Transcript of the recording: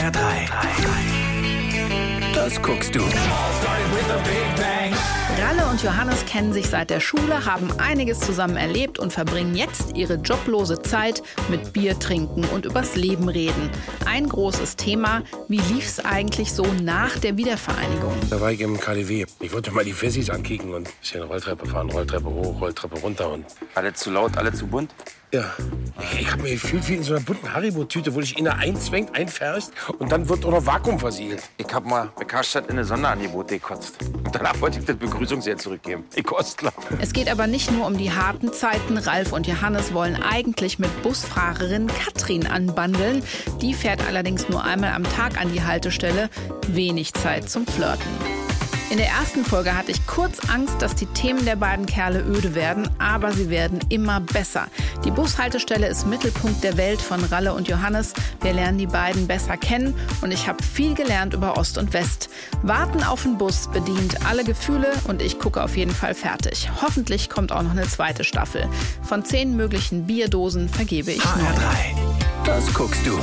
HR3. Das guckst du. Und Johannes kennen sich seit der Schule, haben einiges zusammen erlebt und verbringen jetzt ihre joblose Zeit mit Bier trinken und übers Leben reden. Ein großes Thema, wie lief's eigentlich so nach der Wiedervereinigung? Da war ich im KDW. Ich wollte mal die Fessis ankicken und ein bisschen Rolltreppe fahren, Rolltreppe hoch, Rolltreppe runter und Alle zu laut, alle zu bunt. ja. Ich, habe mir gefühlt wie in so einer bunten Haribo-Tüte, wo dich einer einzwängt, einfährst und dann wird auch noch Vakuum versiegelt. Ich hab mal bei Karstadt in eine Sonderangebote gekotzt. Danach wollte ich das Begrüßungsgeld zurückgeben. Ich Kostler. Es geht aber nicht nur um die harten Zeiten. Ralf und Johannes wollen eigentlich mit Busfahrerin Katrin anbandeln. Die fährt allerdings nur einmal am Tag an die Haltestelle. Wenig Zeit zum Flirten. In der ersten Folge hatte ich kurz Angst, dass die Themen der beiden Kerle öde werden, aber sie werden immer besser. Die Bushaltestelle ist Mittelpunkt der Welt von Ralle und Johannes. Wir lernen die beiden besser kennen und ich habe viel gelernt über Ost und West. Warten auf den Bus bedient alle Gefühle und ich gucke auf jeden Fall fertig. Hoffentlich kommt auch noch eine zweite Staffel. Von zehn möglichen Bierdosen vergebe ich neun. HR3. Das guckst du.